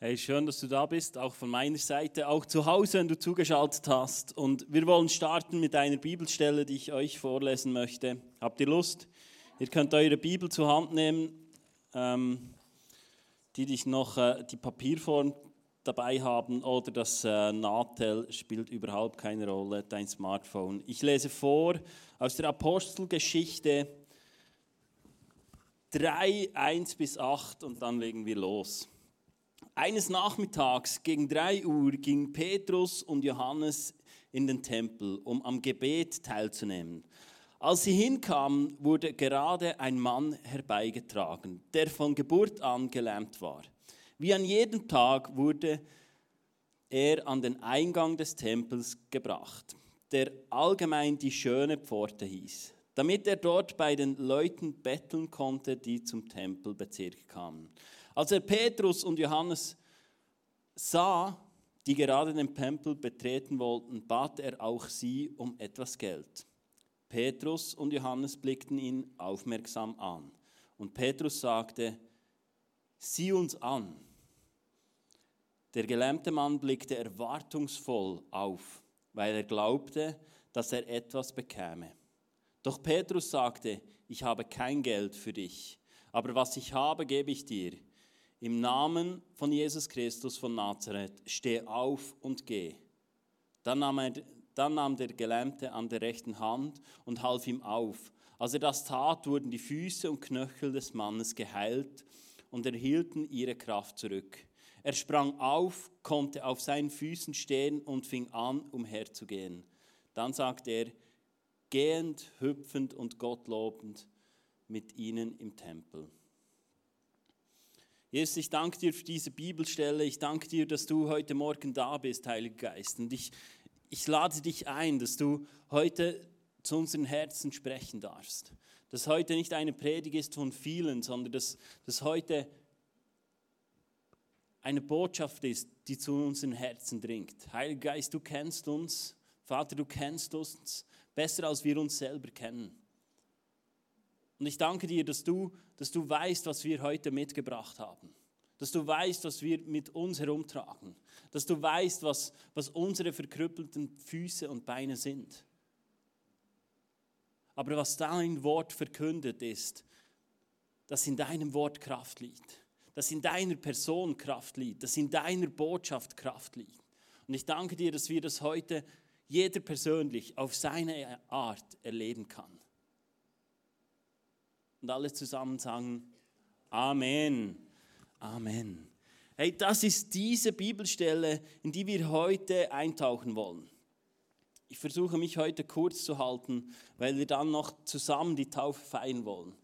Hey, schön, dass du da bist, auch von meiner Seite, auch zu Hause, wenn du zugeschaltet hast. Und wir wollen starten mit einer Bibelstelle, die ich euch vorlesen möchte. Habt ihr Lust? Ihr könnt eure Bibel zur Hand nehmen, ähm, die dich noch äh, die Papierform dabei haben oder das äh, Natel spielt überhaupt keine Rolle, dein Smartphone. Ich lese vor aus der Apostelgeschichte 3, 1 bis 8 und dann legen wir los. Eines Nachmittags gegen drei Uhr gingen Petrus und Johannes in den Tempel, um am Gebet teilzunehmen. Als sie hinkamen, wurde gerade ein Mann herbeigetragen, der von Geburt an gelähmt war. Wie an jedem Tag wurde er an den Eingang des Tempels gebracht, der allgemein die schöne Pforte hieß, damit er dort bei den Leuten betteln konnte, die zum Tempelbezirk kamen. Als er Petrus und Johannes sah, die gerade den Tempel betreten wollten, bat er auch sie um etwas Geld. Petrus und Johannes blickten ihn aufmerksam an. Und Petrus sagte, sieh uns an. Der gelähmte Mann blickte erwartungsvoll auf, weil er glaubte, dass er etwas bekäme. Doch Petrus sagte, ich habe kein Geld für dich, aber was ich habe, gebe ich dir. Im Namen von Jesus Christus von Nazareth, steh auf und geh. Dann nahm, er, dann nahm der Gelähmte an der rechten Hand und half ihm auf. Als er das tat, wurden die Füße und Knöchel des Mannes geheilt und erhielten ihre Kraft zurück. Er sprang auf, konnte auf seinen Füßen stehen und fing an, umherzugehen. Dann sagte er, gehend, hüpfend und gottlobend mit ihnen im Tempel. Jesus, ich danke dir für diese Bibelstelle. Ich danke dir, dass du heute Morgen da bist, Heiliger Geist. Und ich, ich lade dich ein, dass du heute zu unseren Herzen sprechen darfst. Dass heute nicht eine Predigt ist von vielen, sondern dass, dass heute eine Botschaft ist, die zu unseren Herzen dringt. Heiliger Geist, du kennst uns. Vater, du kennst uns besser, als wir uns selber kennen. Und ich danke dir, dass du, dass du weißt, was wir heute mitgebracht haben. Dass du weißt, was wir mit uns herumtragen. Dass du weißt, was, was unsere verkrüppelten Füße und Beine sind. Aber was dein Wort verkündet ist, dass in deinem Wort Kraft liegt. Dass in deiner Person Kraft liegt. Dass in deiner Botschaft Kraft liegt. Und ich danke dir, dass wir das heute jeder persönlich auf seine Art erleben kann. Und alle zusammen sagen Amen. Amen. Hey, das ist diese Bibelstelle, in die wir heute eintauchen wollen. Ich versuche mich heute kurz zu halten, weil wir dann noch zusammen die Taufe feiern wollen.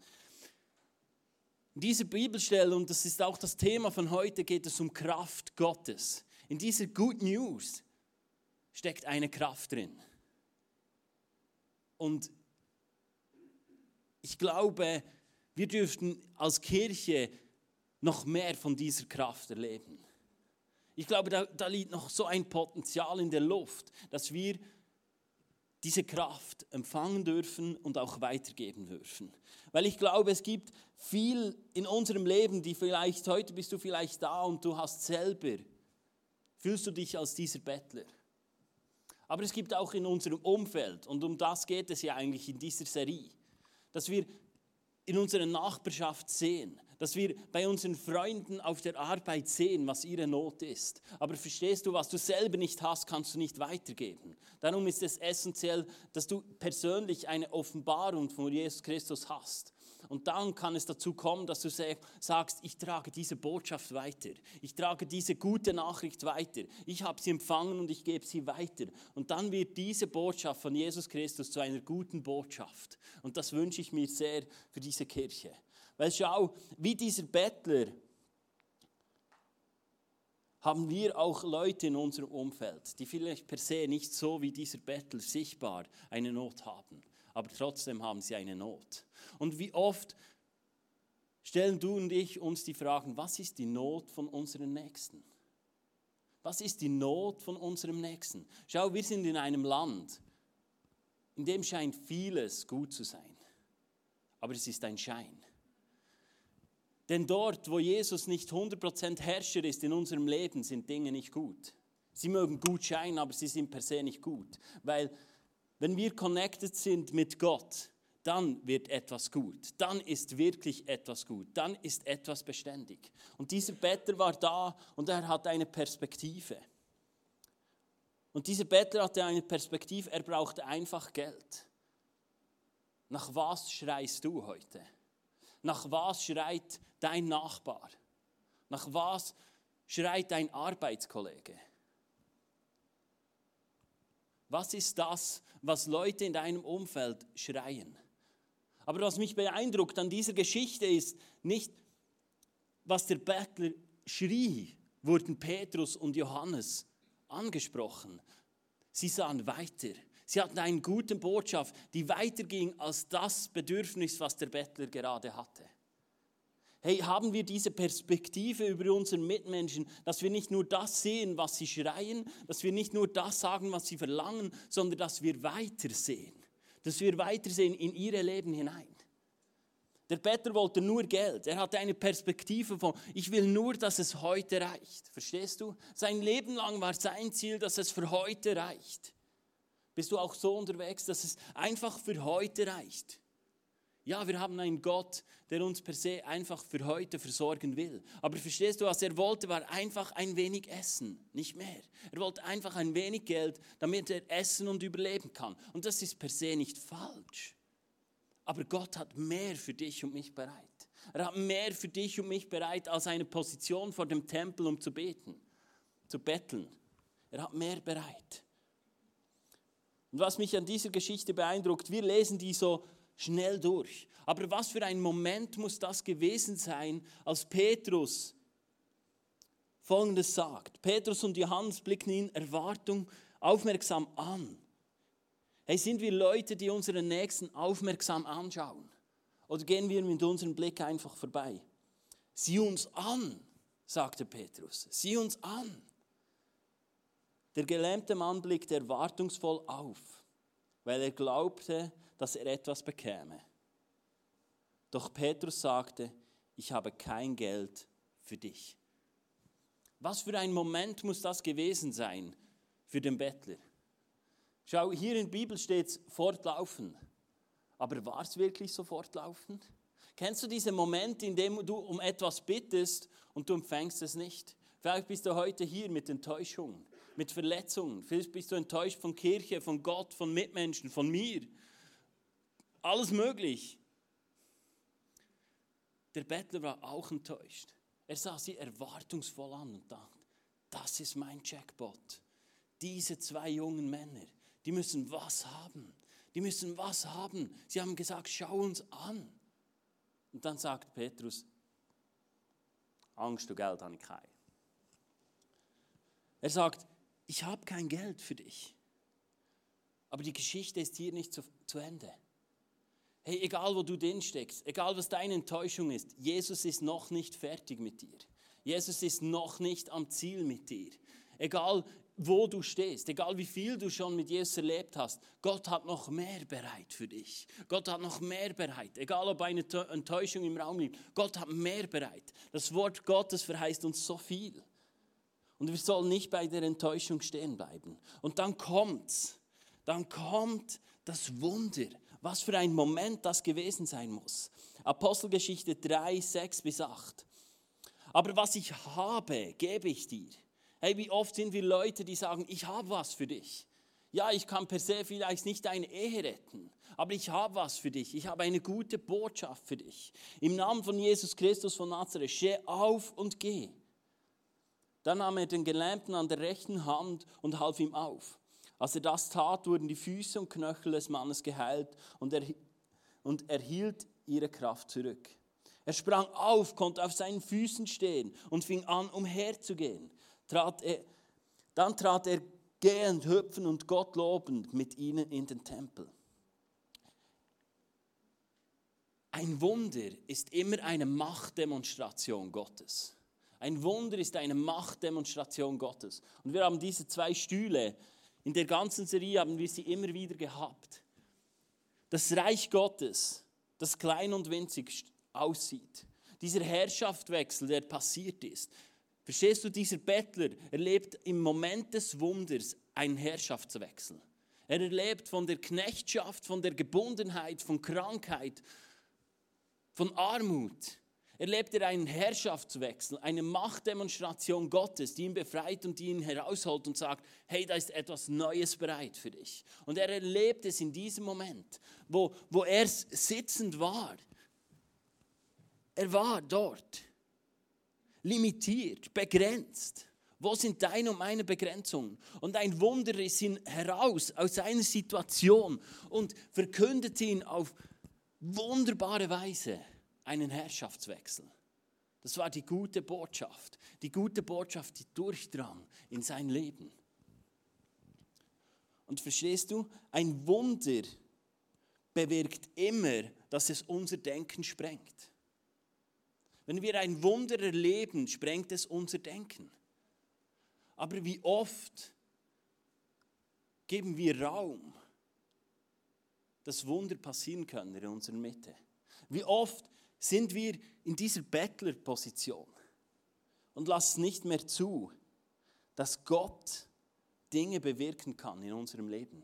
In dieser Bibelstelle, und das ist auch das Thema von heute, geht es um Kraft Gottes. In dieser Good News steckt eine Kraft drin. Und ich glaube, wir dürften als Kirche noch mehr von dieser Kraft erleben. Ich glaube, da, da liegt noch so ein Potenzial in der Luft, dass wir diese Kraft empfangen dürfen und auch weitergeben dürfen. Weil ich glaube, es gibt viel in unserem Leben, die vielleicht, heute bist du vielleicht da und du hast selber, fühlst du dich als dieser Bettler. Aber es gibt auch in unserem Umfeld, und um das geht es ja eigentlich in dieser Serie, dass wir in unserer Nachbarschaft sehen, dass wir bei unseren Freunden auf der Arbeit sehen, was ihre Not ist. Aber verstehst du, was du selber nicht hast, kannst du nicht weitergeben. Darum ist es essentiell, dass du persönlich eine Offenbarung von Jesus Christus hast. Und dann kann es dazu kommen, dass du sagst, ich trage diese Botschaft weiter. Ich trage diese gute Nachricht weiter. Ich habe sie empfangen und ich gebe sie weiter. Und dann wird diese Botschaft von Jesus Christus zu einer guten Botschaft. Und das wünsche ich mir sehr für diese Kirche. Weil schau, wie dieser Bettler haben wir auch Leute in unserem Umfeld, die vielleicht per se nicht so wie dieser Bettler sichtbar eine Not haben aber trotzdem haben sie eine Not. Und wie oft stellen du und ich uns die Fragen, was ist die Not von unseren Nächsten? Was ist die Not von unserem Nächsten? Schau, wir sind in einem Land, in dem scheint vieles gut zu sein, aber es ist ein Schein. Denn dort, wo Jesus nicht 100% Herrscher ist in unserem Leben, sind Dinge nicht gut. Sie mögen gut scheinen, aber sie sind per se nicht gut. Weil wenn wir connected sind mit Gott, dann wird etwas gut. Dann ist wirklich etwas gut. Dann ist etwas beständig. Und dieser Bettler war da und er hat eine Perspektive. Und dieser Bettler hatte eine Perspektive, er brauchte einfach Geld. Nach was schreist du heute? Nach was schreit dein Nachbar? Nach was schreit dein Arbeitskollege? Was ist das, was Leute in deinem Umfeld schreien? Aber was mich beeindruckt an dieser Geschichte ist nicht, was der Bettler schrie, wurden Petrus und Johannes angesprochen. Sie sahen weiter. Sie hatten eine gute Botschaft, die weiterging als das Bedürfnis, was der Bettler gerade hatte. Hey, haben wir diese Perspektive über unseren Mitmenschen, dass wir nicht nur das sehen, was sie schreien, dass wir nicht nur das sagen, was sie verlangen, sondern dass wir weitersehen, dass wir weitersehen in ihre Leben hinein. Der Bettler wollte nur Geld. Er hatte eine Perspektive von, ich will nur, dass es heute reicht. Verstehst du? Sein Leben lang war sein Ziel, dass es für heute reicht. Bist du auch so unterwegs, dass es einfach für heute reicht? Ja, wir haben einen Gott, der uns per se einfach für heute versorgen will. Aber verstehst du, was er wollte, war einfach ein wenig Essen, nicht mehr. Er wollte einfach ein wenig Geld, damit er essen und überleben kann. Und das ist per se nicht falsch. Aber Gott hat mehr für dich und mich bereit. Er hat mehr für dich und mich bereit als eine Position vor dem Tempel, um zu beten, zu betteln. Er hat mehr bereit. Und was mich an dieser Geschichte beeindruckt, wir lesen die so schnell durch. Aber was für ein Moment muss das gewesen sein, als Petrus Folgendes sagt. Petrus und Johannes blicken ihn Erwartung aufmerksam an. Hey, sind wir Leute, die unseren Nächsten aufmerksam anschauen? Oder gehen wir mit unserem Blick einfach vorbei? Sieh uns an, sagte Petrus. Sieh uns an. Der gelähmte Mann blickte erwartungsvoll auf, weil er glaubte, dass er etwas bekäme. Doch Petrus sagte, ich habe kein Geld für dich. Was für ein Moment muss das gewesen sein für den Bettler? Schau, hier in der Bibel steht es fortlaufen. Aber war es wirklich so fortlaufend? Kennst du diesen Moment, in dem du um etwas bittest und du empfängst es nicht? Vielleicht bist du heute hier mit Enttäuschung, mit Verletzungen. Vielleicht bist du enttäuscht von Kirche, von Gott, von Mitmenschen, von mir alles möglich. Der Bettler war auch enttäuscht. Er sah sie erwartungsvoll an und dachte, das ist mein Jackpot. Diese zwei jungen Männer, die müssen was haben. Die müssen was haben. Sie haben gesagt, schau uns an. Und dann sagt Petrus, Angst und Geld ich kein. Er sagt, ich habe kein Geld für dich. Aber die Geschichte ist hier nicht zu, zu Ende. Hey, egal wo du drin steckst, egal was deine Enttäuschung ist, Jesus ist noch nicht fertig mit dir. Jesus ist noch nicht am Ziel mit dir. Egal wo du stehst, egal wie viel du schon mit Jesus erlebt hast, Gott hat noch mehr bereit für dich. Gott hat noch mehr bereit. Egal ob eine Enttäuschung im Raum liegt, Gott hat mehr bereit. Das Wort Gottes verheißt uns so viel. Und wir sollen nicht bei der Enttäuschung stehen bleiben. Und dann kommt's. Dann kommt das Wunder. Was für ein Moment das gewesen sein muss. Apostelgeschichte 3, 6 bis 8. Aber was ich habe, gebe ich dir. Hey, wie oft sind wir Leute, die sagen, ich habe was für dich. Ja, ich kann per se vielleicht nicht deine Ehe retten, aber ich habe was für dich. Ich habe eine gute Botschaft für dich. Im Namen von Jesus Christus von Nazareth, steh auf und geh. Dann nahm er den Gelähmten an der rechten Hand und half ihm auf. Als er das tat, wurden die Füße und Knöchel des Mannes geheilt und er, und erhielt ihre Kraft zurück. Er sprang auf, konnte auf seinen Füßen stehen und fing an, umherzugehen. Trat er, dann trat er gehend, hüpfend und Gott lobend mit ihnen in den Tempel. Ein Wunder ist immer eine Machtdemonstration Gottes. Ein Wunder ist eine Machtdemonstration Gottes. Und wir haben diese zwei Stühle in der ganzen Serie haben wir sie immer wieder gehabt. Das Reich Gottes, das klein und winzig aussieht. dieser Herrschaftswechsel, der passiert ist. Verstehst du, dieser Bettler erlebt im Moment des Wunders einen Herrschaftswechsel. Er erlebt von der Knechtschaft, von der Gebundenheit, von Krankheit, von Armut. Erlebt er einen Herrschaftswechsel, eine Machtdemonstration Gottes, die ihn befreit und die ihn herausholt und sagt, hey, da ist etwas Neues bereit für dich. Und er erlebt es in diesem Moment, wo, wo er sitzend war. Er war dort, limitiert, begrenzt. Wo sind deine und meine Begrenzungen? Und ein Wunder riss ihn heraus aus seiner Situation und verkündet ihn auf wunderbare Weise einen Herrschaftswechsel. Das war die gute Botschaft, die gute Botschaft, die durchdrang in sein Leben. Und verstehst du, ein Wunder bewirkt immer, dass es unser Denken sprengt. Wenn wir ein Wunder erleben, sprengt es unser Denken. Aber wie oft geben wir Raum, dass Wunder passieren können in unserer Mitte? Wie oft sind wir in dieser Bettlerposition und lassen nicht mehr zu, dass Gott Dinge bewirken kann in unserem Leben?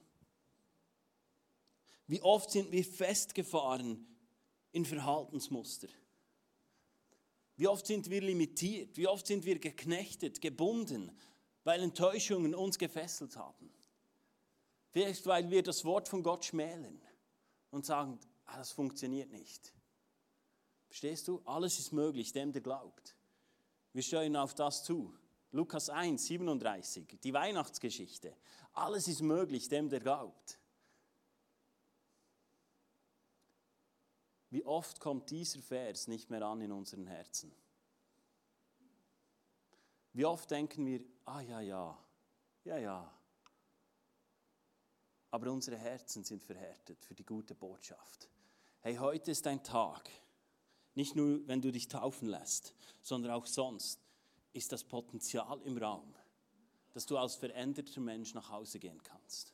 Wie oft sind wir festgefahren in Verhaltensmuster? Wie oft sind wir limitiert? Wie oft sind wir geknechtet, gebunden, weil Enttäuschungen uns gefesselt haben? Vielleicht, weil wir das Wort von Gott schmälen und sagen, ah, das funktioniert nicht. Verstehst du? Alles ist möglich, dem der glaubt. Wir steuern auf das zu. Lukas 1, 37, die Weihnachtsgeschichte. Alles ist möglich, dem der glaubt. Wie oft kommt dieser Vers nicht mehr an in unseren Herzen? Wie oft denken wir, ah ja, ja, ja, ja. Aber unsere Herzen sind verhärtet für die gute Botschaft. Hey, heute ist ein Tag, nicht nur, wenn du dich taufen lässt, sondern auch sonst ist das Potenzial im Raum, dass du als veränderter Mensch nach Hause gehen kannst.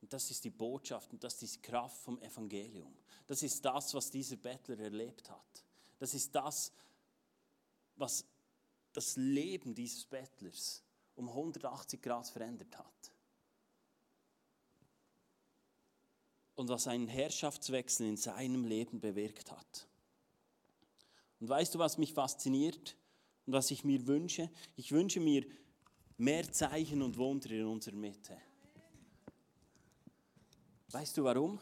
Und das ist die Botschaft und das ist die Kraft vom Evangelium. Das ist das, was dieser Bettler erlebt hat. Das ist das, was das Leben dieses Bettlers um 180 Grad verändert hat. Und was einen Herrschaftswechsel in seinem Leben bewirkt hat. Und weißt du, was mich fasziniert und was ich mir wünsche? Ich wünsche mir mehr Zeichen und Wunder in unserer Mitte. Weißt du warum?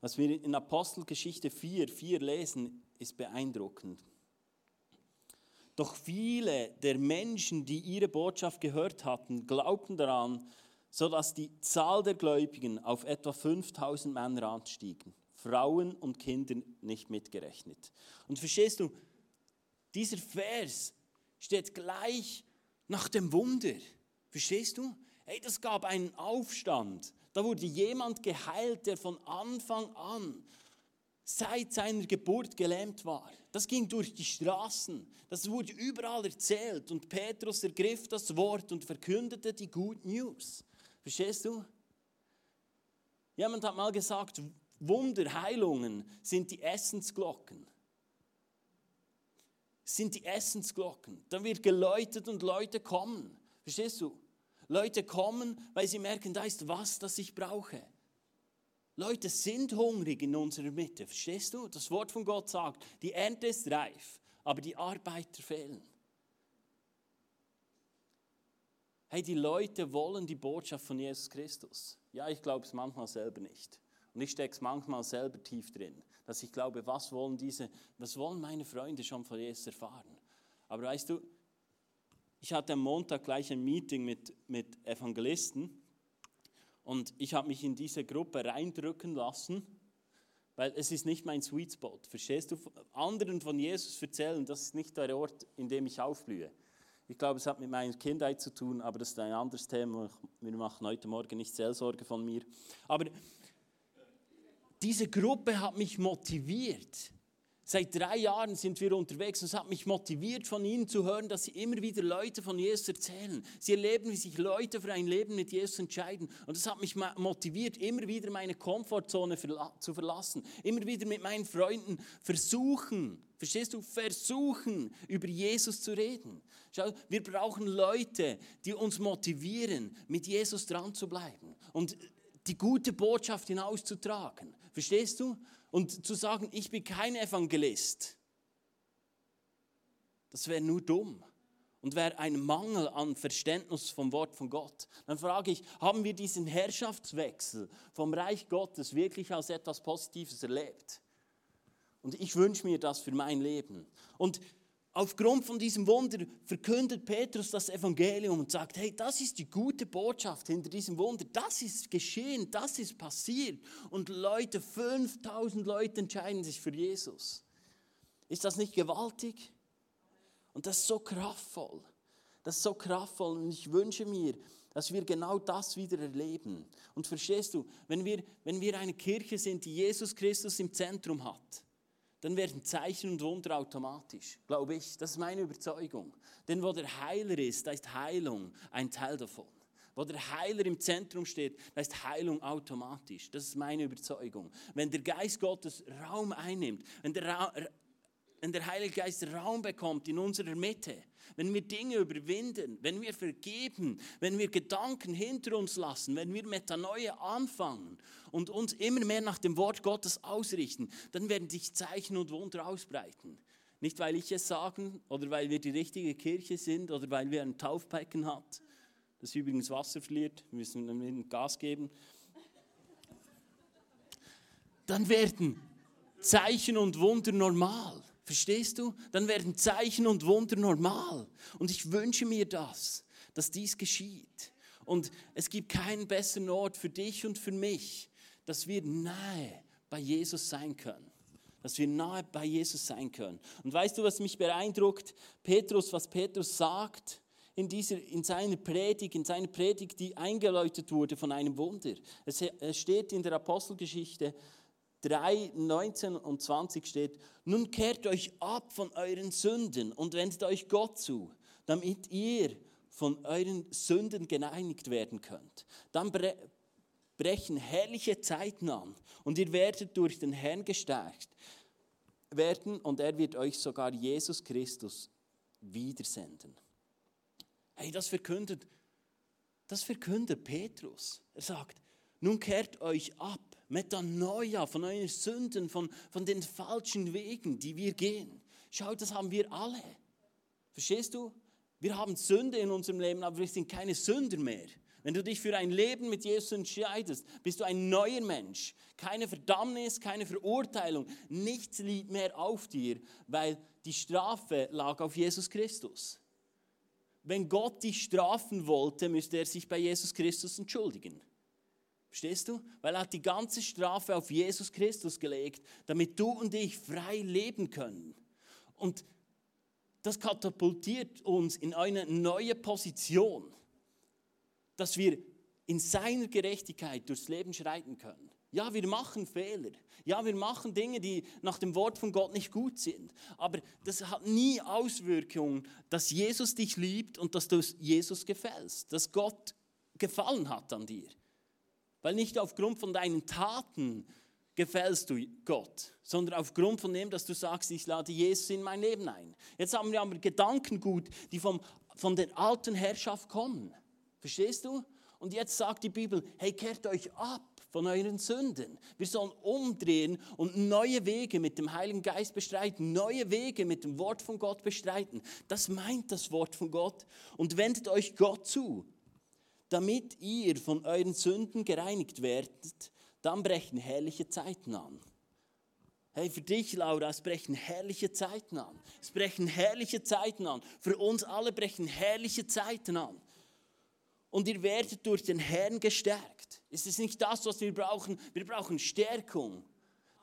Was wir in Apostelgeschichte 4, 4 lesen, ist beeindruckend. Doch viele der Menschen, die ihre Botschaft gehört hatten, glaubten daran, sodass die Zahl der Gläubigen auf etwa 5000 Männer anstiegen. Frauen und Kinder nicht mitgerechnet. Und verstehst du, dieser Vers steht gleich nach dem Wunder. Verstehst du? Hey, das gab einen Aufstand. Da wurde jemand geheilt, der von Anfang an seit seiner Geburt gelähmt war. Das ging durch die Straßen. Das wurde überall erzählt. Und Petrus ergriff das Wort und verkündete die Good News. Verstehst du? Jemand hat mal gesagt, Wunder, Heilungen sind die Essensglocken. Sind die Essensglocken. Dann wird geläutet und Leute kommen. Verstehst du? Leute kommen, weil sie merken, da ist was, das ich brauche. Leute sind hungrig in unserer Mitte. Verstehst du? Das Wort von Gott sagt, die Ernte ist reif, aber die Arbeiter fehlen. Hey, die Leute wollen die Botschaft von Jesus Christus. Ja, ich glaube es manchmal selber nicht. Und ich stecke es manchmal selber tief drin, dass ich glaube, was wollen diese, was wollen meine Freunde schon von Jesus erfahren? Aber weißt du, ich hatte am Montag gleich ein Meeting mit, mit Evangelisten und ich habe mich in diese Gruppe reindrücken lassen, weil es ist nicht mein Sweet Spot. Verstehst du? Anderen von Jesus erzählen, das ist nicht der Ort, in dem ich aufblühe. Ich glaube, es hat mit meiner Kindheit zu tun, aber das ist ein anderes Thema. Wir machen heute Morgen nicht Seelsorge von mir. Aber diese Gruppe hat mich motiviert, Seit drei Jahren sind wir unterwegs und es hat mich motiviert, von ihnen zu hören, dass sie immer wieder Leute von Jesus erzählen. Sie erleben, wie sich Leute für ein Leben mit Jesus entscheiden. Und das hat mich motiviert, immer wieder meine Komfortzone zu verlassen. Immer wieder mit meinen Freunden versuchen, verstehst du, versuchen, über Jesus zu reden. Schau, wir brauchen Leute, die uns motivieren, mit Jesus dran zu bleiben und die gute Botschaft hinauszutragen. Verstehst du? Und zu sagen, ich bin kein Evangelist, das wäre nur dumm und wäre ein Mangel an Verständnis vom Wort von Gott. Dann frage ich, haben wir diesen Herrschaftswechsel vom Reich Gottes wirklich als etwas Positives erlebt? Und ich wünsche mir das für mein Leben. Und aufgrund von diesem Wunder verkündet Petrus das Evangelium und sagt, hey, das ist die gute Botschaft hinter diesem Wunder. Das ist geschehen, das ist passiert. Und Leute, 5000 Leute entscheiden sich für Jesus. Ist das nicht gewaltig? Und das ist so kraftvoll. Das ist so kraftvoll und ich wünsche mir, dass wir genau das wieder erleben. Und verstehst du, wenn wir, wenn wir eine Kirche sind, die Jesus Christus im Zentrum hat, dann werden Zeichen und Wunder automatisch, glaube ich. Das ist meine Überzeugung. Denn wo der Heiler ist, da ist Heilung ein Teil davon. Wo der Heiler im Zentrum steht, da ist Heilung automatisch. Das ist meine Überzeugung. Wenn der Geist Gottes Raum einnimmt, wenn der, Ra wenn der Heilige Geist Raum bekommt in unserer Mitte, wenn wir Dinge überwinden, wenn wir vergeben, wenn wir Gedanken hinter uns lassen, wenn wir Metanoia anfangen und uns immer mehr nach dem Wort Gottes ausrichten, dann werden sich Zeichen und Wunder ausbreiten. Nicht, weil ich es sagen oder weil wir die richtige Kirche sind oder weil wir ein Taufbecken hat, das übrigens Wasser verliert, wir müssen dann Gas geben. Dann werden Zeichen und Wunder normal. Verstehst du? Dann werden Zeichen und Wunder normal. Und ich wünsche mir das, dass dies geschieht. Und es gibt keinen besseren Ort für dich und für mich, dass wir nahe bei Jesus sein können. Dass wir nahe bei Jesus sein können. Und weißt du, was mich beeindruckt? Petrus, was Petrus sagt in, dieser, in seiner Predigt, in seiner Predigt, die eingeläutet wurde von einem Wunder. Es steht in der Apostelgeschichte, 3, 19 und 20 steht, nun kehrt euch ab von euren Sünden und wendet euch Gott zu, damit ihr von euren Sünden gereinigt werden könnt. Dann bre brechen herrliche Zeiten an und ihr werdet durch den Herrn gestärkt werden und er wird euch sogar Jesus Christus wiedersenden. Hey, das verkündet, das verkündet Petrus. Er sagt, nun kehrt euch ab Metanoia, von euren Sünden, von, von den falschen Wegen, die wir gehen. Schau, das haben wir alle. Verstehst du? Wir haben Sünde in unserem Leben, aber wir sind keine Sünder mehr. Wenn du dich für ein Leben mit Jesus entscheidest, bist du ein neuer Mensch. Keine Verdammnis, keine Verurteilung. Nichts liegt mehr auf dir, weil die Strafe lag auf Jesus Christus. Wenn Gott dich strafen wollte, müsste er sich bei Jesus Christus entschuldigen. Verstehst du? Weil er hat die ganze Strafe auf Jesus Christus gelegt, damit du und ich frei leben können. Und das katapultiert uns in eine neue Position, dass wir in seiner Gerechtigkeit durchs Leben schreiten können. Ja, wir machen Fehler. Ja, wir machen Dinge, die nach dem Wort von Gott nicht gut sind. Aber das hat nie Auswirkungen, dass Jesus dich liebt und dass du Jesus gefällst, dass Gott gefallen hat an dir. Weil nicht aufgrund von deinen Taten gefällst du Gott, sondern aufgrund von dem, dass du sagst, ich lade Jesus in mein Leben ein. Jetzt haben wir aber Gedankengut, die vom, von der alten Herrschaft kommen. Verstehst du? Und jetzt sagt die Bibel, hey, kehrt euch ab von euren Sünden. Wir sollen umdrehen und neue Wege mit dem Heiligen Geist bestreiten, neue Wege mit dem Wort von Gott bestreiten. Das meint das Wort von Gott. Und wendet euch Gott zu damit ihr von euren Sünden gereinigt werdet, dann brechen herrliche Zeiten an. Hey, für dich, Laura, es brechen herrliche Zeiten an. Es brechen herrliche Zeiten an. Für uns alle brechen herrliche Zeiten an. Und ihr werdet durch den Herrn gestärkt. Ist es nicht das, was wir brauchen? Wir brauchen Stärkung.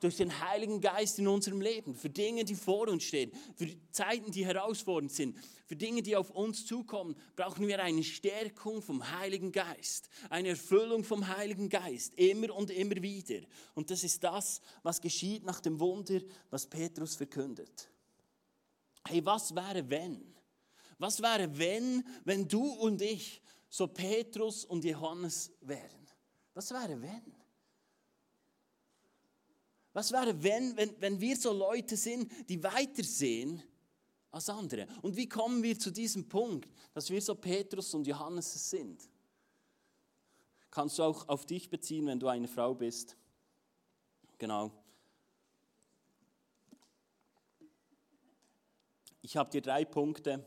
Durch den Heiligen Geist in unserem Leben, für Dinge, die vor uns stehen, für Zeiten, die herausfordernd sind, für Dinge, die auf uns zukommen, brauchen wir eine Stärkung vom Heiligen Geist, eine Erfüllung vom Heiligen Geist, immer und immer wieder. Und das ist das, was geschieht nach dem Wunder, was Petrus verkündet. Hey, was wäre wenn? Was wäre wenn, wenn du und ich so Petrus und Johannes wären? Was wäre wenn? Was wäre, wenn, wenn, wenn wir so Leute sind, die weitersehen als andere? Und wie kommen wir zu diesem Punkt, dass wir so Petrus und Johannes sind? Kannst du auch auf dich beziehen, wenn du eine Frau bist? Genau. Ich habe dir drei Punkte,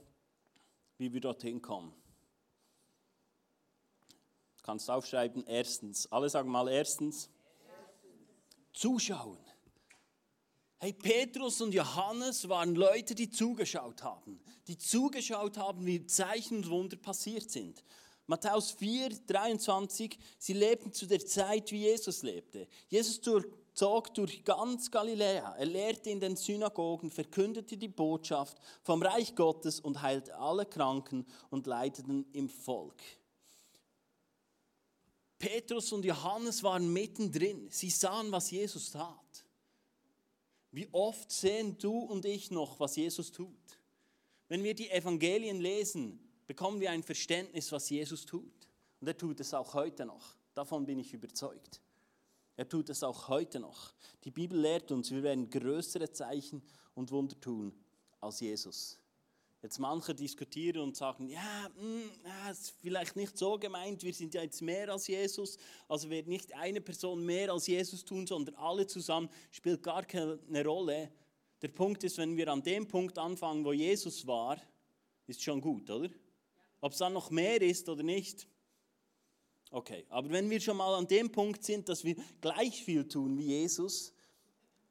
wie wir dorthin kommen. Du kannst aufschreiben, erstens. Alle sagen mal erstens zuschauen. Hey, Petrus und Johannes waren Leute, die zugeschaut haben, die zugeschaut haben, wie Zeichen und Wunder passiert sind. Matthäus 4, 23, sie lebten zu der Zeit, wie Jesus lebte. Jesus zog durch ganz Galiläa. Er lehrte in den Synagogen, verkündete die Botschaft vom Reich Gottes und heilte alle Kranken und Leidenden im Volk. Petrus und Johannes waren mittendrin. Sie sahen, was Jesus tat. Wie oft sehen du und ich noch, was Jesus tut? Wenn wir die Evangelien lesen, bekommen wir ein Verständnis, was Jesus tut. Und er tut es auch heute noch. Davon bin ich überzeugt. Er tut es auch heute noch. Die Bibel lehrt uns, wir werden größere Zeichen und Wunder tun als Jesus. Jetzt manche diskutieren und sagen, ja, mh, hm, ist vielleicht nicht so gemeint, wir sind ja jetzt mehr als Jesus, also wird nicht eine Person mehr als Jesus tun, sondern alle zusammen, spielt gar keine Rolle. Der Punkt ist, wenn wir an dem Punkt anfangen, wo Jesus war, ist schon gut, oder? Ob es dann noch mehr ist oder nicht, okay. Aber wenn wir schon mal an dem Punkt sind, dass wir gleich viel tun wie Jesus,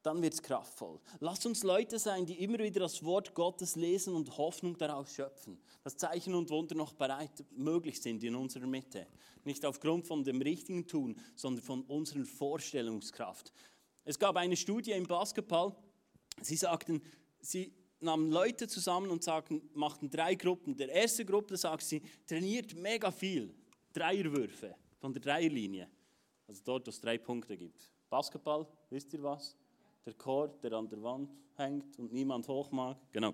dann wird es kraftvoll. Lasst uns Leute sein, die immer wieder das Wort Gottes lesen und Hoffnung daraus schöpfen, dass Zeichen und Wunder noch bereit möglich sind in unserer Mitte. Nicht aufgrund von dem richtigen Tun, sondern von unserer Vorstellungskraft. Es gab eine Studie im Basketball, sie sagten, sie nahmen Leute zusammen und sagten, machten drei Gruppen. Der erste Gruppe sagt sie, trainiert mega viel, Dreierwürfe von der Dreierlinie. Also dort, wo es drei Punkte gibt. Basketball, wisst ihr was? Der Chor, der an der Wand hängt und niemand hoch mag. Genau.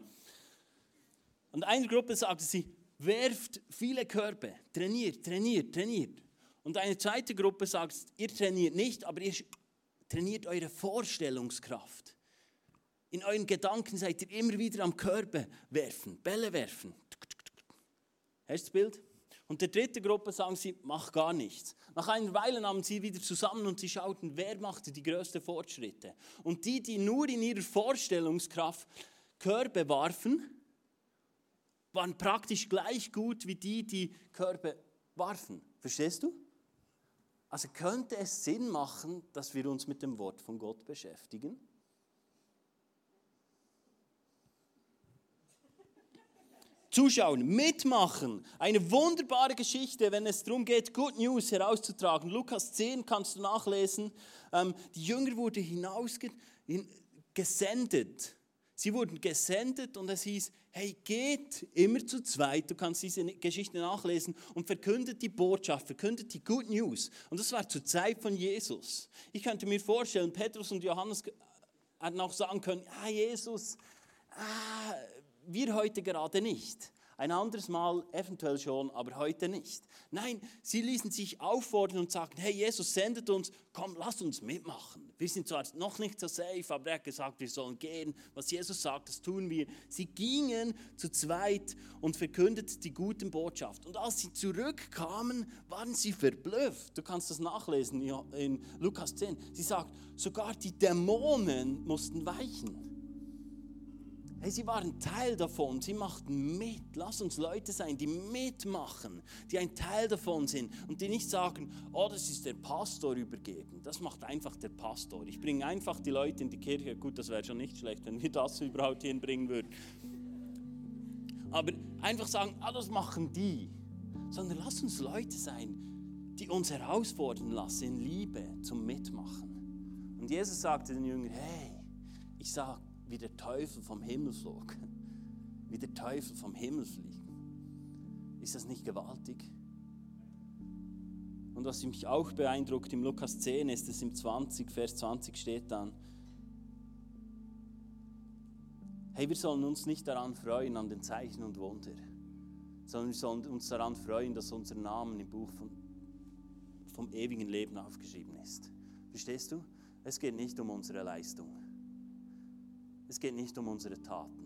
Und eine Gruppe sagte sie, werft viele Körbe, trainiert, trainiert, trainiert. Und eine zweite Gruppe sagt, ihr trainiert nicht, aber ihr trainiert eure Vorstellungskraft. In euren Gedanken seid ihr immer wieder am Körbe werfen, Bälle werfen. Hast du das Bild? Und der dritte Gruppe sagen sie, mach gar nichts. Nach einer Weile nahmen sie wieder zusammen und sie schauten, wer machte die größten Fortschritte. Und die, die nur in ihrer Vorstellungskraft Körbe warfen, waren praktisch gleich gut wie die, die Körbe warfen. Verstehst du? Also könnte es Sinn machen, dass wir uns mit dem Wort von Gott beschäftigen? Zuschauen, mitmachen. Eine wunderbare Geschichte, wenn es darum geht, Good News herauszutragen. Lukas 10 kannst du nachlesen. Ähm, die Jünger wurden hinausgesendet. Sie wurden gesendet und es hieß, hey, geht immer zu zweit, du kannst diese Geschichte nachlesen und verkündet die Botschaft, verkündet die Good News. Und das war zur Zeit von Jesus. Ich könnte mir vorstellen, Petrus und Johannes hätten auch sagen können, ah, Jesus, ah, wir heute gerade nicht. Ein anderes Mal eventuell schon, aber heute nicht. Nein, sie ließen sich auffordern und sagten, hey, Jesus sendet uns, komm, lass uns mitmachen. Wir sind zwar noch nicht so safe, aber er hat gesagt, wir sollen gehen. Was Jesus sagt, das tun wir. Sie gingen zu zweit und verkündeten die guten Botschaft. Und als sie zurückkamen, waren sie verblüfft. Du kannst das nachlesen in Lukas 10. Sie sagt, sogar die Dämonen mussten weichen. Hey, sie waren Teil davon, sie machten mit. Lass uns Leute sein, die mitmachen, die ein Teil davon sind und die nicht sagen, oh, das ist der Pastor übergeben. Das macht einfach der Pastor. Ich bringe einfach die Leute in die Kirche. Gut, das wäre schon nicht schlecht, wenn wir das überhaupt hinbringen würden. Aber einfach sagen, ah, das machen die. Sondern lass uns Leute sein, die uns herausfordern lassen in Liebe zum Mitmachen. Und Jesus sagte den Jüngern, hey, ich sah, wie der Teufel vom Himmel flog. Wie der Teufel vom Himmel fliegt. Ist das nicht gewaltig? Und was mich auch beeindruckt im Lukas 10 ist, es im 20, Vers 20 steht dann, hey, wir sollen uns nicht daran freuen, an den Zeichen und Wunder, sondern wir sollen uns daran freuen, dass unser Name im Buch vom, vom ewigen Leben aufgeschrieben ist. Verstehst du? Es geht nicht um unsere Leistung. Es geht nicht um unsere Taten.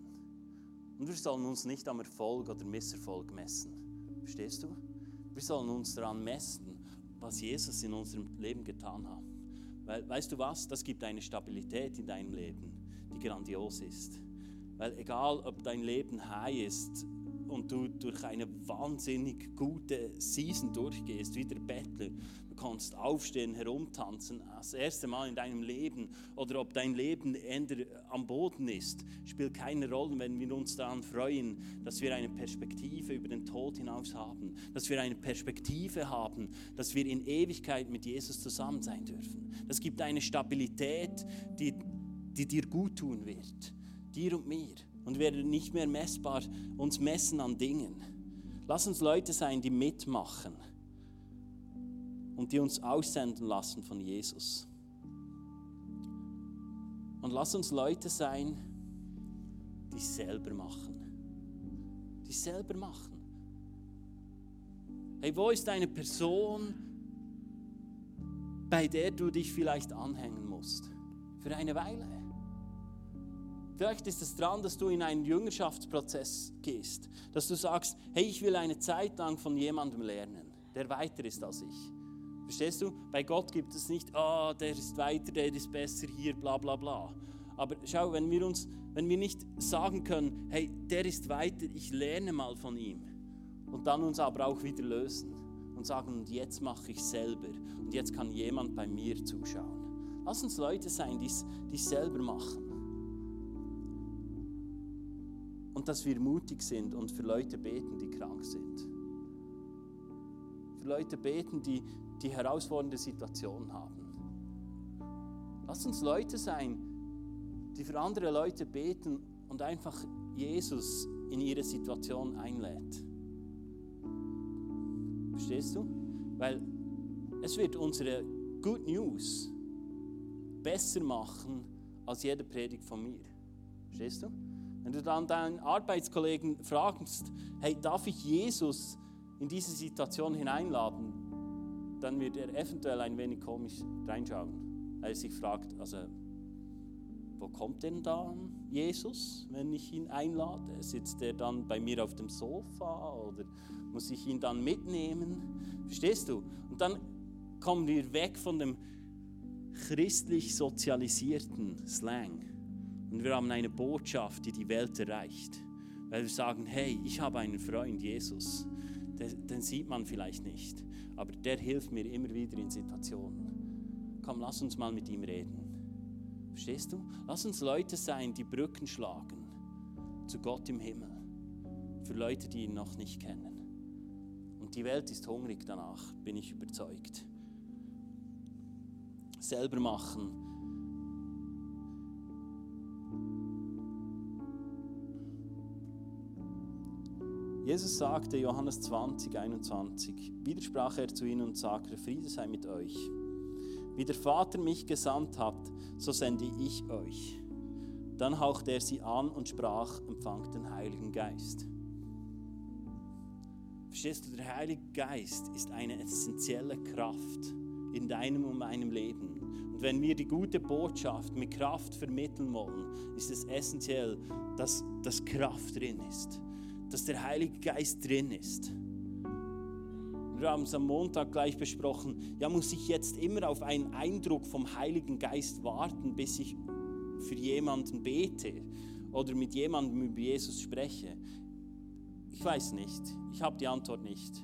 Und wir sollen uns nicht am Erfolg oder Misserfolg messen. Verstehst du? Wir sollen uns daran messen, was Jesus in unserem Leben getan hat. Weil, weißt du was? Das gibt eine Stabilität in deinem Leben, die grandios ist. Weil egal, ob dein Leben high ist und du durch eine wahnsinnig gute Season durchgehst, wie der Bettler, kannst aufstehen, herumtanzen, das erste Mal in deinem Leben oder ob dein Leben am Boden ist, spielt keine Rolle, wenn wir uns daran freuen, dass wir eine Perspektive über den Tod hinaus haben, dass wir eine Perspektive haben, dass wir in Ewigkeit mit Jesus zusammen sein dürfen. Das gibt eine Stabilität, die, die dir gut tun wird, dir und mir. Und werden nicht mehr messbar uns messen an Dingen. Lass uns Leute sein, die mitmachen und die uns aussenden lassen von Jesus. Und lass uns Leute sein, die selber machen. Die selber machen. Hey, wo ist eine Person, bei der du dich vielleicht anhängen musst? Für eine Weile. Vielleicht ist es dran, dass du in einen Jüngerschaftsprozess gehst, dass du sagst, hey, ich will eine Zeit lang von jemandem lernen, der weiter ist als ich. Verstehst du? Bei Gott gibt es nicht, ah, oh, der ist weiter, der ist besser hier, bla bla bla. Aber schau, wenn wir uns, wenn wir nicht sagen können, hey, der ist weiter, ich lerne mal von ihm. Und dann uns aber auch wieder lösen und sagen, und jetzt mache ich selber. Und jetzt kann jemand bei mir zuschauen. Lass uns Leute sein, die es selber machen. Und dass wir mutig sind und für Leute beten, die krank sind. Für Leute beten, die, die herausfordernde Situationen haben. Lass uns Leute sein, die für andere Leute beten und einfach Jesus in ihre Situation einlädt. Verstehst du? Weil es wird unsere Good News besser machen als jede Predigt von mir. Verstehst du? Wenn du dann deinen Arbeitskollegen fragst, hey, darf ich Jesus in diese Situation hineinladen, dann wird er eventuell ein wenig komisch reinschauen, weil er sich fragt, also wo kommt denn da Jesus, wenn ich ihn einlade? Sitzt er dann bei mir auf dem Sofa oder muss ich ihn dann mitnehmen? Verstehst du? Und dann kommen wir weg von dem christlich sozialisierten Slang und wir haben eine Botschaft, die die Welt erreicht, weil wir sagen, hey, ich habe einen Freund, Jesus, den, den sieht man vielleicht nicht aber der hilft mir immer wieder in Situationen. Komm, lass uns mal mit ihm reden. Verstehst du? Lass uns Leute sein, die Brücken schlagen zu Gott im Himmel. Für Leute, die ihn noch nicht kennen. Und die Welt ist hungrig danach, bin ich überzeugt. Selber machen Jesus sagte, Johannes 20, 21, widersprach er zu ihnen und sagte, Friede sei mit euch. Wie der Vater mich gesandt hat, so sende ich euch. Dann hauchte er sie an und sprach, empfangt den Heiligen Geist. Verstehst du, der Heilige Geist ist eine essentielle Kraft in deinem und meinem Leben. Und wenn wir die gute Botschaft mit Kraft vermitteln wollen, ist es essentiell, dass, dass Kraft drin ist dass der Heilige Geist drin ist. Wir haben es am Montag gleich besprochen. Ja, muss ich jetzt immer auf einen Eindruck vom Heiligen Geist warten, bis ich für jemanden bete oder mit jemandem über Jesus spreche? Ich weiß nicht. Ich habe die Antwort nicht.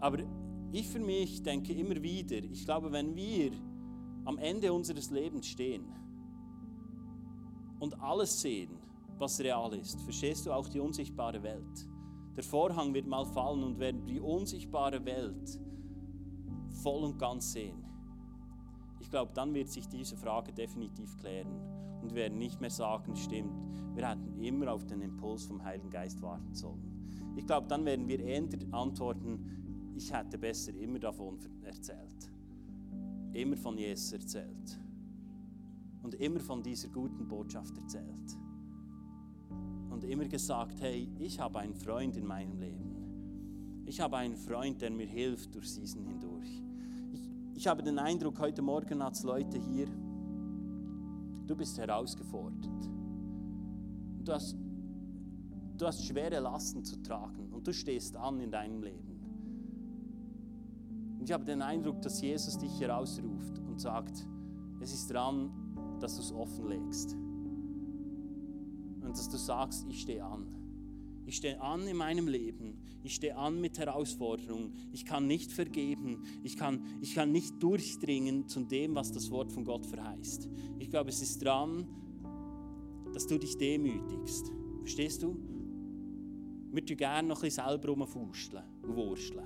Aber ich für mich denke immer wieder, ich glaube, wenn wir am Ende unseres Lebens stehen und alles sehen, was real ist. Verstehst du auch die unsichtbare Welt? Der Vorhang wird mal fallen und werden die unsichtbare Welt voll und ganz sehen. ich glaube, dann wird sich diese Frage definitiv klären. Und wir werden nicht mehr sagen, stimmt, wir hätten immer auf den Impuls vom Heiligen Geist warten sollen. Ich glaube, dann werden wir eher antworten, ich hätte besser immer davon erzählt. Immer von Jesus erzählt. Und immer von dieser guten Botschaft erzählt. Immer gesagt, hey, ich habe einen Freund in meinem Leben. Ich habe einen Freund, der mir hilft durch diesen hindurch. Ich, ich habe den Eindruck, heute Morgen hat es Leute hier, du bist herausgefordert. Du hast Du hast schwere Lasten zu tragen und du stehst an in deinem Leben. Und ich habe den Eindruck, dass Jesus dich herausruft und sagt, es ist dran, dass du es offenlegst. Und dass du sagst, ich stehe an. Ich stehe an in meinem Leben. Ich stehe an mit Herausforderungen. Ich kann nicht vergeben. Ich kann, ich kann nicht durchdringen zu dem, was das Wort von Gott verheißt. Ich glaube, es ist dran, dass du dich demütigst. Verstehst du? Wir tun gerne noch ein bisschen selber rumfusteln und wursteln.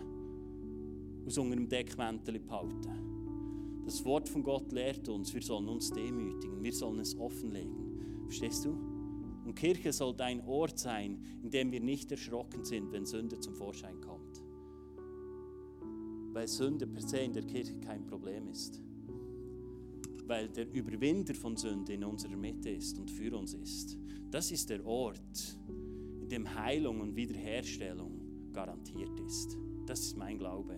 Aus unter dem Deckmäntel behalten. Das Wort von Gott lehrt uns, wir sollen uns demütigen, wir sollen es offenlegen. Verstehst du? Und Kirche sollte ein Ort sein, in dem wir nicht erschrocken sind, wenn Sünde zum Vorschein kommt. Weil Sünde per se in der Kirche kein Problem ist. Weil der Überwinder von Sünde in unserer Mitte ist und für uns ist. Das ist der Ort, in dem Heilung und Wiederherstellung garantiert ist. Das ist mein Glaube.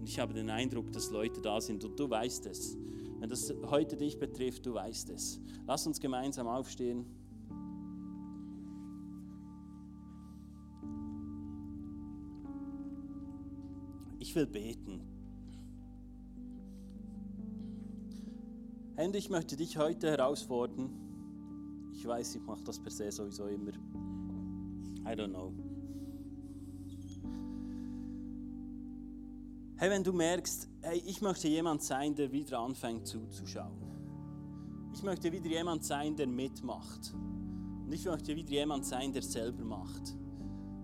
Und ich habe den Eindruck, dass Leute da sind und du weißt es. Wenn das heute dich betrifft, du weißt es. Lass uns gemeinsam aufstehen. Ich will beten. Herr, ich möchte dich heute herausfordern. Ich weiß, ich mache das per se sowieso immer. I don't know. Hey, wenn du merkst, hey, ich möchte jemand sein, der wieder anfängt zuzuschauen. Ich möchte wieder jemand sein, der mitmacht. Und ich möchte wieder jemand sein, der selber macht.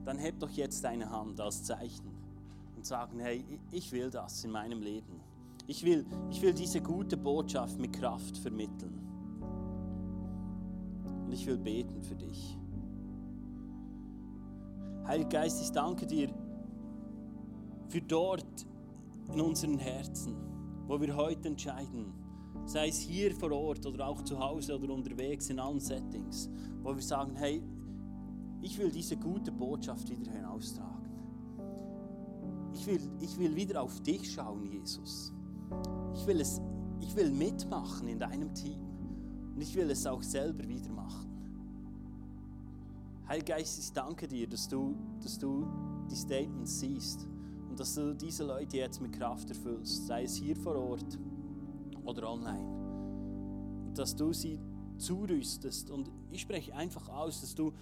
Dann heb doch jetzt deine Hand als Zeichen und sagen, hey, ich will das in meinem Leben. Ich will, ich will diese gute Botschaft mit Kraft vermitteln. Und ich will beten für dich. Heiliger Geist, ich danke dir für dort in unseren Herzen, wo wir heute entscheiden, sei es hier vor Ort oder auch zu Hause oder unterwegs in allen Settings, wo wir sagen, hey, ich will diese gute Botschaft wieder hinaustragen. Ich will, ich will wieder auf dich schauen, Jesus. Ich will, es, ich will mitmachen in deinem Team und ich will es auch selber wieder machen. Heiliger Geist, ich danke dir, dass du, dass du die Statements siehst und dass du diese Leute jetzt mit Kraft erfüllst, sei es hier vor Ort oder online. Und dass du sie zurüstest und ich spreche einfach aus, dass du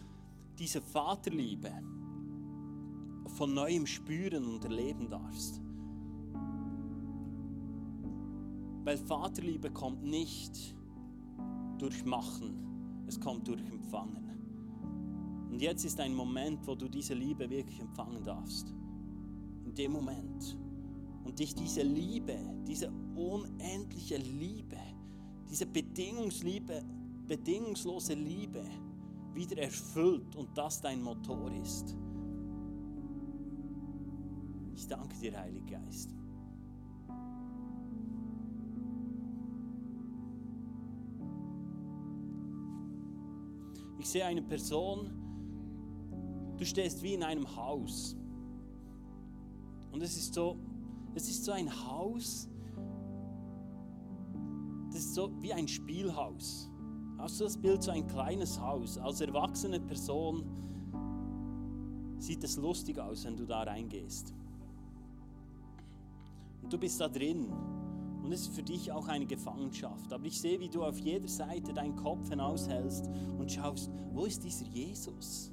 diese Vaterliebe von neuem spüren und erleben darfst. Weil Vaterliebe kommt nicht durch Machen, es kommt durch Empfangen. Und jetzt ist ein Moment, wo du diese Liebe wirklich empfangen darfst. In dem Moment. Und dich diese Liebe, diese unendliche Liebe, diese Bedingungsliebe, bedingungslose Liebe wieder erfüllt und das dein Motor ist. Ich danke dir, Heiliger Geist. Ich sehe eine Person, Du stehst wie in einem Haus. Und es ist so, es ist so ein Haus, das ist so wie ein Spielhaus. Hast du das Bild, so ein kleines Haus? Als erwachsene Person sieht es lustig aus, wenn du da reingehst. Und du bist da drin. Und es ist für dich auch eine Gefangenschaft. Aber ich sehe, wie du auf jeder Seite deinen Kopf hinaushältst und schaust, wo ist dieser Jesus?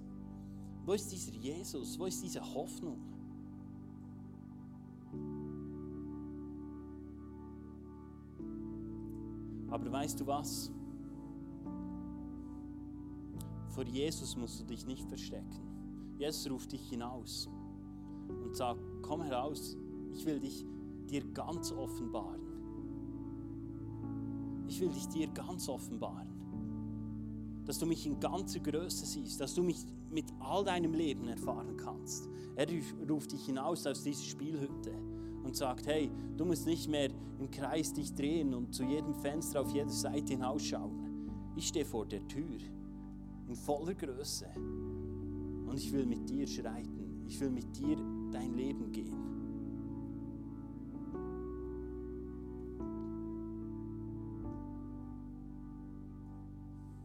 Wo ist dieser Jesus? Wo ist diese Hoffnung? Aber weißt du was? Vor Jesus musst du dich nicht verstecken. Jesus ruft dich hinaus und sagt, komm heraus, ich will dich dir ganz offenbaren. Ich will dich dir ganz offenbaren. Dass du mich in ganzer Größe siehst, dass du mich mit all deinem Leben erfahren kannst. Er ruft dich hinaus aus dieser Spielhütte und sagt, hey, du musst nicht mehr im Kreis dich drehen und zu jedem Fenster auf jeder Seite hinausschauen. Ich stehe vor der Tür in voller Größe und ich will mit dir schreiten. Ich will mit dir dein Leben gehen.